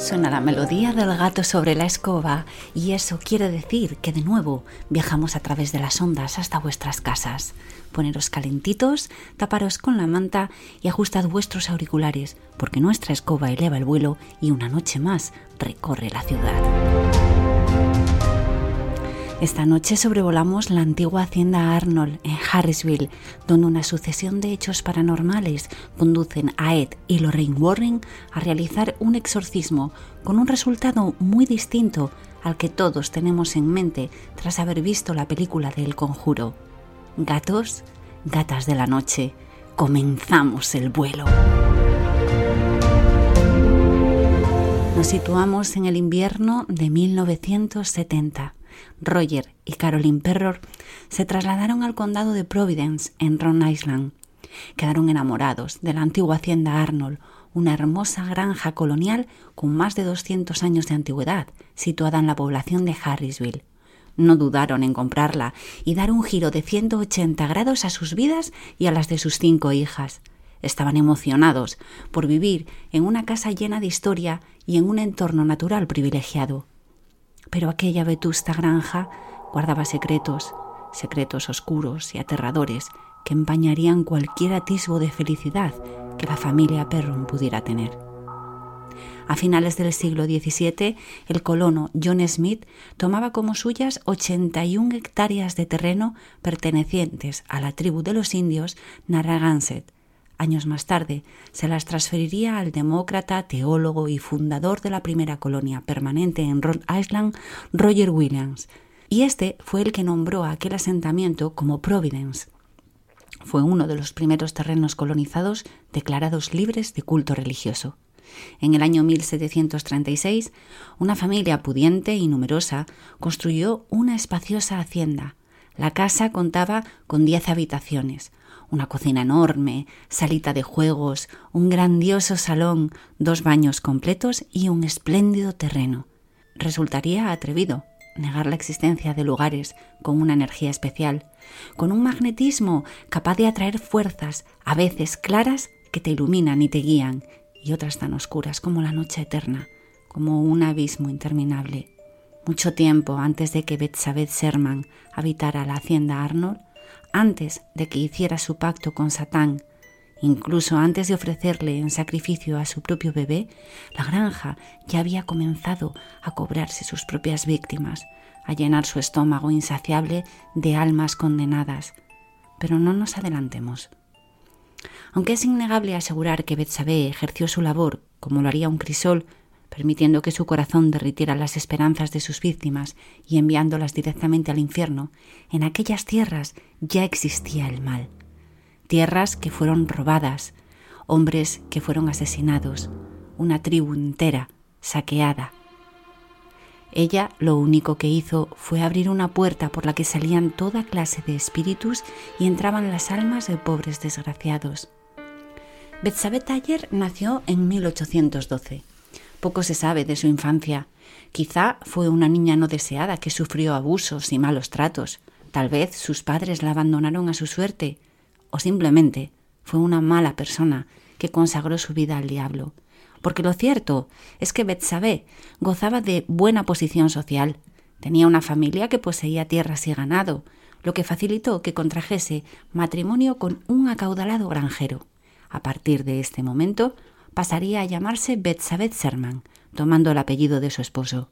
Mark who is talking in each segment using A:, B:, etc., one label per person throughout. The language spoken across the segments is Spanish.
A: Suena la melodía del gato sobre la escoba y eso quiere decir que de nuevo viajamos a través de las ondas hasta vuestras casas. Poneros calentitos, taparos con la manta y ajustad vuestros auriculares porque nuestra escoba eleva el vuelo y una noche más recorre la ciudad. Esta noche sobrevolamos la antigua hacienda Arnold en Harrisville, donde una sucesión de hechos paranormales conducen a Ed y Lorraine Warren a realizar un exorcismo con un resultado muy distinto al que todos tenemos en mente tras haber visto la película de El Conjuro. Gatos, gatas de la noche, comenzamos el vuelo. Nos situamos en el invierno de 1970 Roger y Caroline Perror se trasladaron al condado de Providence, en Rhode Island. Quedaron enamorados de la antigua hacienda Arnold, una hermosa granja colonial con más de 200 años de antigüedad, situada en la población de Harrisville. No dudaron en comprarla y dar un giro de 180 grados a sus vidas y a las de sus cinco hijas. Estaban emocionados por vivir en una casa llena de historia y en un entorno natural privilegiado pero aquella vetusta granja guardaba secretos, secretos oscuros y aterradores que empañarían cualquier atisbo de felicidad que la familia Perron pudiera tener. A finales del siglo XVII, el colono John Smith tomaba como suyas 81 hectáreas de terreno pertenecientes a la tribu de los indios Narragansett, Años más tarde se las transferiría al demócrata, teólogo y fundador de la primera colonia permanente en Rhode Island, Roger Williams, y este fue el que nombró a aquel asentamiento como Providence. Fue uno de los primeros terrenos colonizados declarados libres de culto religioso. En el año 1736, una familia pudiente y numerosa construyó una espaciosa hacienda. La casa contaba con diez habitaciones, una cocina enorme, salita de juegos, un grandioso salón, dos baños completos y un espléndido terreno. Resultaría atrevido negar la existencia de lugares con una energía especial, con un magnetismo capaz de atraer fuerzas, a veces claras, que te iluminan y te guían, y otras tan oscuras como la noche eterna, como un abismo interminable. Mucho tiempo antes de que Betsabeth Sherman habitara la hacienda Arnold, antes de que hiciera su pacto con Satán, incluso antes de ofrecerle en sacrificio a su propio bebé, la granja ya había comenzado a cobrarse sus propias víctimas, a llenar su estómago insaciable de almas condenadas. Pero no nos adelantemos. Aunque es innegable asegurar que Betsabé ejerció su labor como lo haría un crisol permitiendo que su corazón derritiera las esperanzas de sus víctimas y enviándolas directamente al infierno, en aquellas tierras ya existía el mal. Tierras que fueron robadas, hombres que fueron asesinados, una tribu entera saqueada. Ella lo único que hizo fue abrir una puerta por la que salían toda clase de espíritus y entraban las almas de pobres desgraciados. Betsabé Taller nació en 1812 poco se sabe de su infancia. Quizá fue una niña no deseada que sufrió abusos y malos tratos. Tal vez sus padres la abandonaron a su suerte. O simplemente fue una mala persona que consagró su vida al diablo. Porque lo cierto es que Betsabé gozaba de buena posición social. Tenía una familia que poseía tierras y ganado, lo que facilitó que contrajese matrimonio con un acaudalado granjero. A partir de este momento, pasaría a llamarse Betsabeth Sherman, tomando el apellido de su esposo.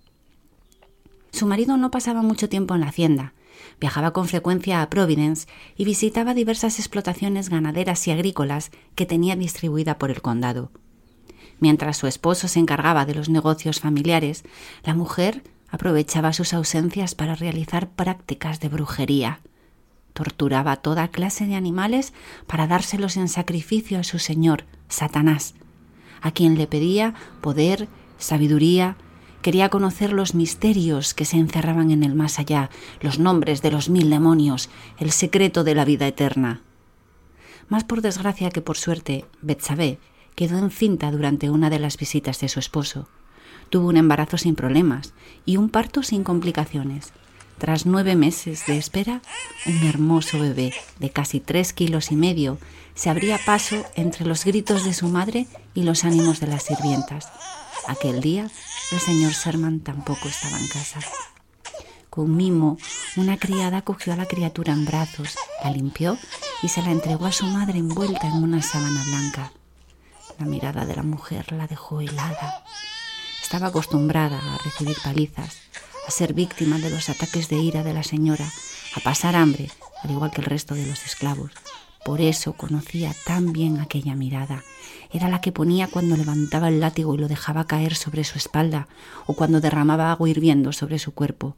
A: Su marido no pasaba mucho tiempo en la hacienda. Viajaba con frecuencia a Providence y visitaba diversas explotaciones ganaderas y agrícolas que tenía distribuida por el condado. Mientras su esposo se encargaba de los negocios familiares, la mujer aprovechaba sus ausencias para realizar prácticas de brujería. Torturaba toda clase de animales para dárselos en sacrificio a su señor, Satanás, a quien le pedía poder, sabiduría, quería conocer los misterios que se encerraban en el más allá, los nombres de los mil demonios, el secreto de la vida eterna. Más por desgracia que por suerte, Betsabé quedó encinta durante una de las visitas de su esposo. Tuvo un embarazo sin problemas y un parto sin complicaciones. Tras nueve meses de espera, un hermoso bebé de casi tres kilos y medio se abría paso entre los gritos de su madre y los ánimos de las sirvientas. Aquel día el señor Sherman tampoco estaba en casa. Con mimo, una criada cogió a la criatura en brazos, la limpió y se la entregó a su madre envuelta en una sábana blanca. La mirada de la mujer la dejó helada. Estaba acostumbrada a recibir palizas, a ser víctima de los ataques de ira de la señora, a pasar hambre, al igual que el resto de los esclavos. Por eso conocía tan bien aquella mirada. Era la que ponía cuando levantaba el látigo y lo dejaba caer sobre su espalda, o cuando derramaba agua hirviendo sobre su cuerpo.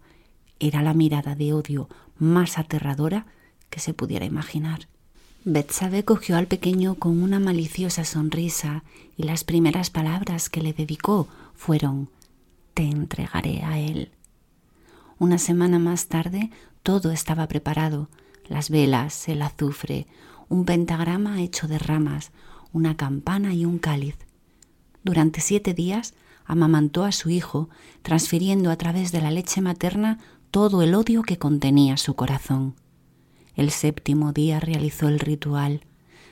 A: Era la mirada de odio más aterradora que se pudiera imaginar. Betsabe cogió al pequeño con una maliciosa sonrisa y las primeras palabras que le dedicó fueron Te entregaré a él. Una semana más tarde todo estaba preparado, las velas, el azufre, un pentagrama hecho de ramas, una campana y un cáliz. Durante siete días amamantó a su hijo, transfiriendo a través de la leche materna todo el odio que contenía su corazón. El séptimo día realizó el ritual.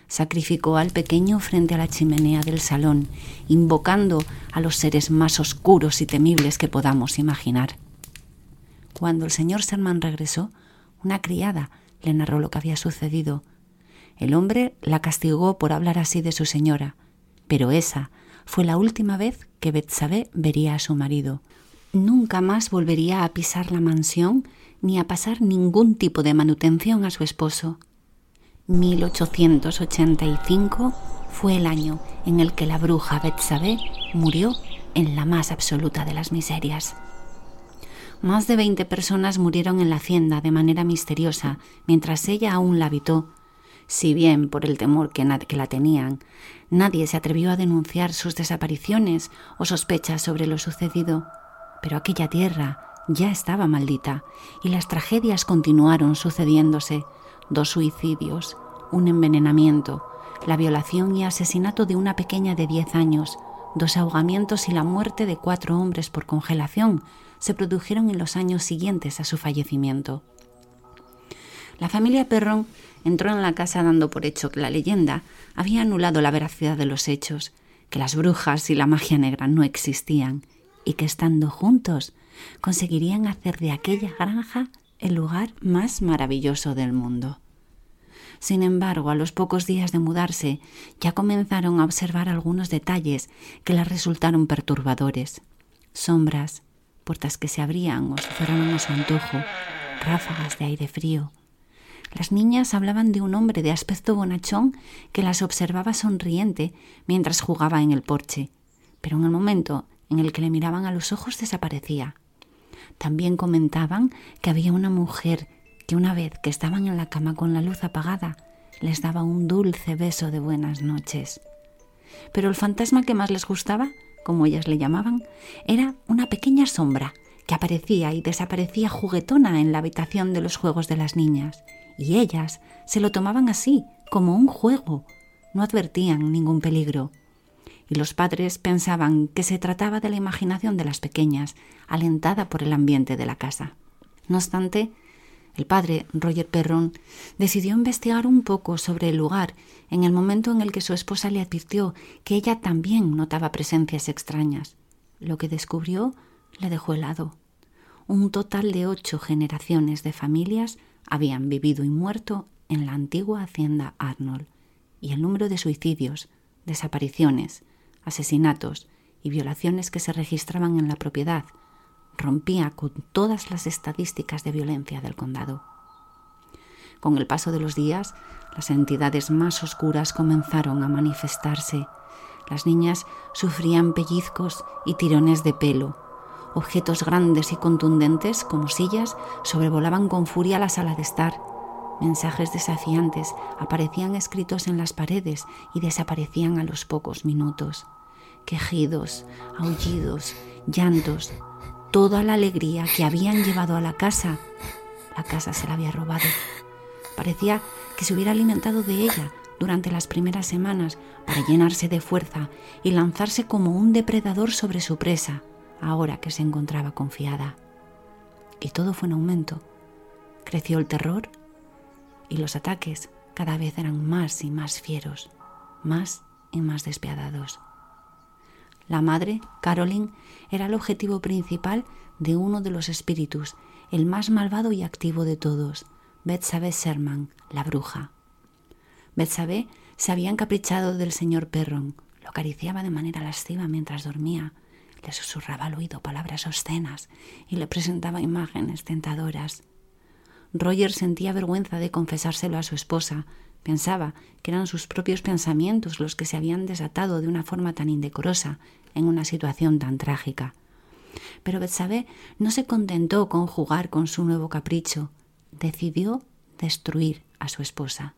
A: Sacrificó al pequeño frente a la chimenea del salón, invocando a los seres más oscuros y temibles que podamos imaginar. Cuando el señor Sermán regresó, una criada le narró lo que había sucedido. El hombre la castigó por hablar así de su señora, pero esa fue la última vez que Betsabé vería a su marido nunca más volvería a pisar la mansión ni a pasar ningún tipo de manutención a su esposo. 1885 fue el año en el que la bruja Betsabé murió en la más absoluta de las miserias. Más de 20 personas murieron en la hacienda de manera misteriosa mientras ella aún la habitó. Si bien por el temor que, que la tenían, nadie se atrevió a denunciar sus desapariciones o sospechas sobre lo sucedido. Pero aquella tierra ya estaba maldita y las tragedias continuaron sucediéndose. Dos suicidios, un envenenamiento, la violación y asesinato de una pequeña de 10 años, dos ahogamientos y la muerte de cuatro hombres por congelación se produjeron en los años siguientes a su fallecimiento. La familia Perron entró en la casa dando por hecho que la leyenda había anulado la veracidad de los hechos, que las brujas y la magia negra no existían y que estando juntos conseguirían hacer de aquella granja el lugar más maravilloso del mundo. Sin embargo, a los pocos días de mudarse, ya comenzaron a observar algunos detalles que les resultaron perturbadores. Sombras, puertas que se abrían o se cerraban a su antojo, ráfagas de aire frío. Las niñas hablaban de un hombre de aspecto bonachón que las observaba sonriente mientras jugaba en el porche, pero en el momento en el que le miraban a los ojos desaparecía. También comentaban que había una mujer que una vez que estaban en la cama con la luz apagada, les daba un dulce beso de buenas noches. Pero el fantasma que más les gustaba, como ellas le llamaban, era una pequeña sombra que aparecía y desaparecía juguetona en la habitación de los juegos de las niñas, y ellas se lo tomaban así, como un juego, no advertían ningún peligro y los padres pensaban que se trataba de la imaginación de las pequeñas, alentada por el ambiente de la casa. No obstante, el padre, Roger Perron, decidió investigar un poco sobre el lugar en el momento en el que su esposa le advirtió que ella también notaba presencias extrañas. Lo que descubrió le dejó helado. Un total de ocho generaciones de familias habían vivido y muerto en la antigua hacienda Arnold, y el número de suicidios, desapariciones, asesinatos y violaciones que se registraban en la propiedad rompía con todas las estadísticas de violencia del condado. Con el paso de los días, las entidades más oscuras comenzaron a manifestarse. Las niñas sufrían pellizcos y tirones de pelo. Objetos grandes y contundentes, como sillas, sobrevolaban con furia la sala de estar. Mensajes desafiantes aparecían escritos en las paredes y desaparecían a los pocos minutos quejidos, aullidos, llantos, toda la alegría que habían llevado a la casa, la casa se la había robado. Parecía que se hubiera alimentado de ella durante las primeras semanas para llenarse de fuerza y lanzarse como un depredador sobre su presa, ahora que se encontraba confiada. Y todo fue en aumento. Creció el terror y los ataques cada vez eran más y más fieros, más y más despiadados. La madre, Caroline, era el objetivo principal de uno de los espíritus, el más malvado y activo de todos, Betsabe Sherman, la bruja. Betsabe se había encaprichado del señor Perron, lo acariciaba de manera lasciva mientras dormía, le susurraba al oído palabras obscenas y le presentaba imágenes tentadoras. Roger sentía vergüenza de confesárselo a su esposa, pensaba que eran sus propios pensamientos los que se habían desatado de una forma tan indecorosa en una situación tan trágica. Pero Betsabé no se contentó con jugar con su nuevo capricho, decidió destruir a su esposa.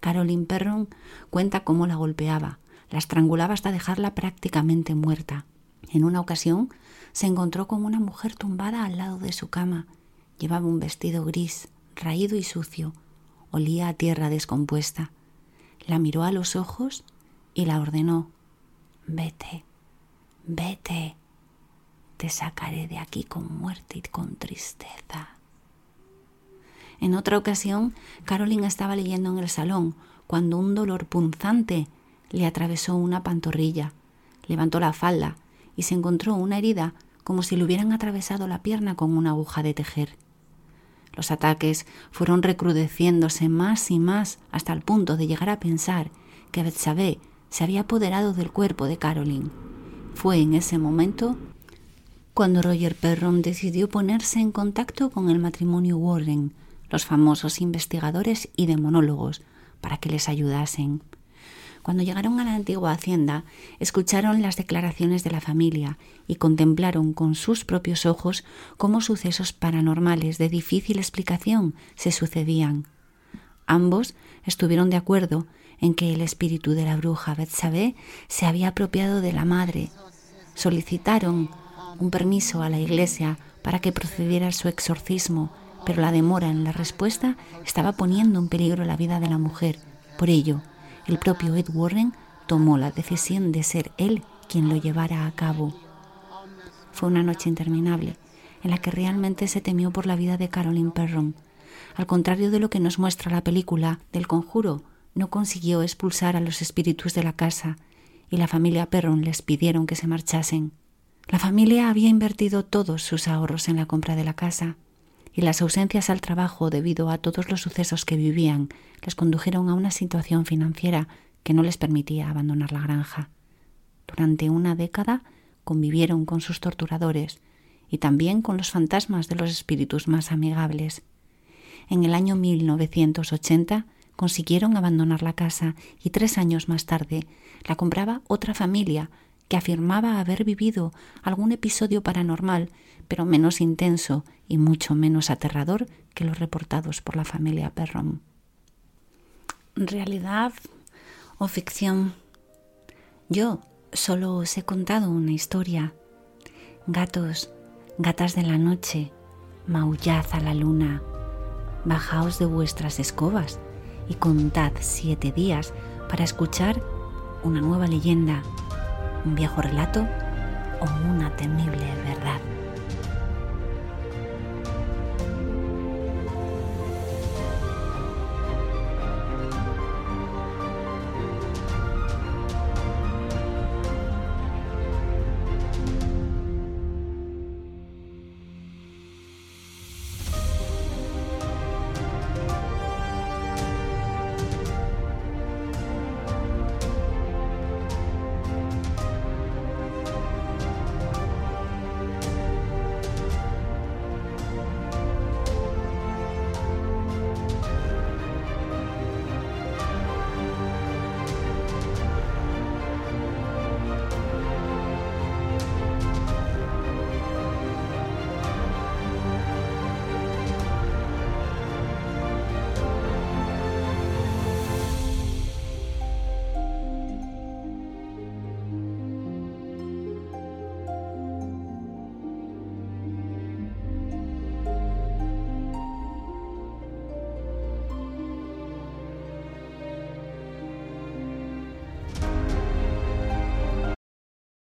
A: Caroline Perron cuenta cómo la golpeaba, la estrangulaba hasta dejarla prácticamente muerta. En una ocasión se encontró con una mujer tumbada al lado de su cama. Llevaba un vestido gris, raído y sucio. Olía a tierra descompuesta. La miró a los ojos y la ordenó Vete, vete, te sacaré de aquí con muerte y con tristeza. En otra ocasión, Caroline estaba leyendo en el salón cuando un dolor punzante le atravesó una pantorrilla. Levantó la falda y se encontró una herida como si le hubieran atravesado la pierna con una aguja de tejer. Los ataques fueron recrudeciéndose más y más hasta el punto de llegar a pensar que Betsabé se había apoderado del cuerpo de Caroline. Fue en ese momento cuando Roger Perron decidió ponerse en contacto con el matrimonio Warren, los famosos investigadores y demonólogos, para que les ayudasen. Cuando llegaron a la antigua hacienda, escucharon las declaraciones de la familia y contemplaron con sus propios ojos cómo sucesos paranormales de difícil explicación se sucedían. Ambos estuvieron de acuerdo en que el espíritu de la bruja Betsabé se había apropiado de la madre. Solicitaron un permiso a la iglesia para que procediera su exorcismo, pero la demora en la respuesta estaba poniendo en peligro la vida de la mujer. Por ello, el propio Ed Warren tomó la decisión de ser él quien lo llevara a cabo. Fue una noche interminable, en la que realmente se temió por la vida de Caroline Perron. Al contrario de lo que nos muestra la película del conjuro, no consiguió expulsar a los espíritus de la casa y la familia Perron les pidieron que se marchasen. La familia había invertido todos sus ahorros en la compra de la casa y las ausencias al trabajo debido a todos los sucesos que vivían les condujeron a una situación financiera que no les permitía abandonar la granja. Durante una década convivieron con sus torturadores y también con los fantasmas de los espíritus más amigables. En el año 1980 consiguieron abandonar la casa y tres años más tarde la compraba otra familia que afirmaba haber vivido algún episodio paranormal, pero menos intenso y mucho menos aterrador que los reportados por la familia Perron. ¿Realidad o ficción? Yo solo os he contado una historia. Gatos, gatas de la noche, maullad a la luna, bajaos de vuestras escobas y contad siete días para escuchar una nueva leyenda un viejo relato o una temible verdad.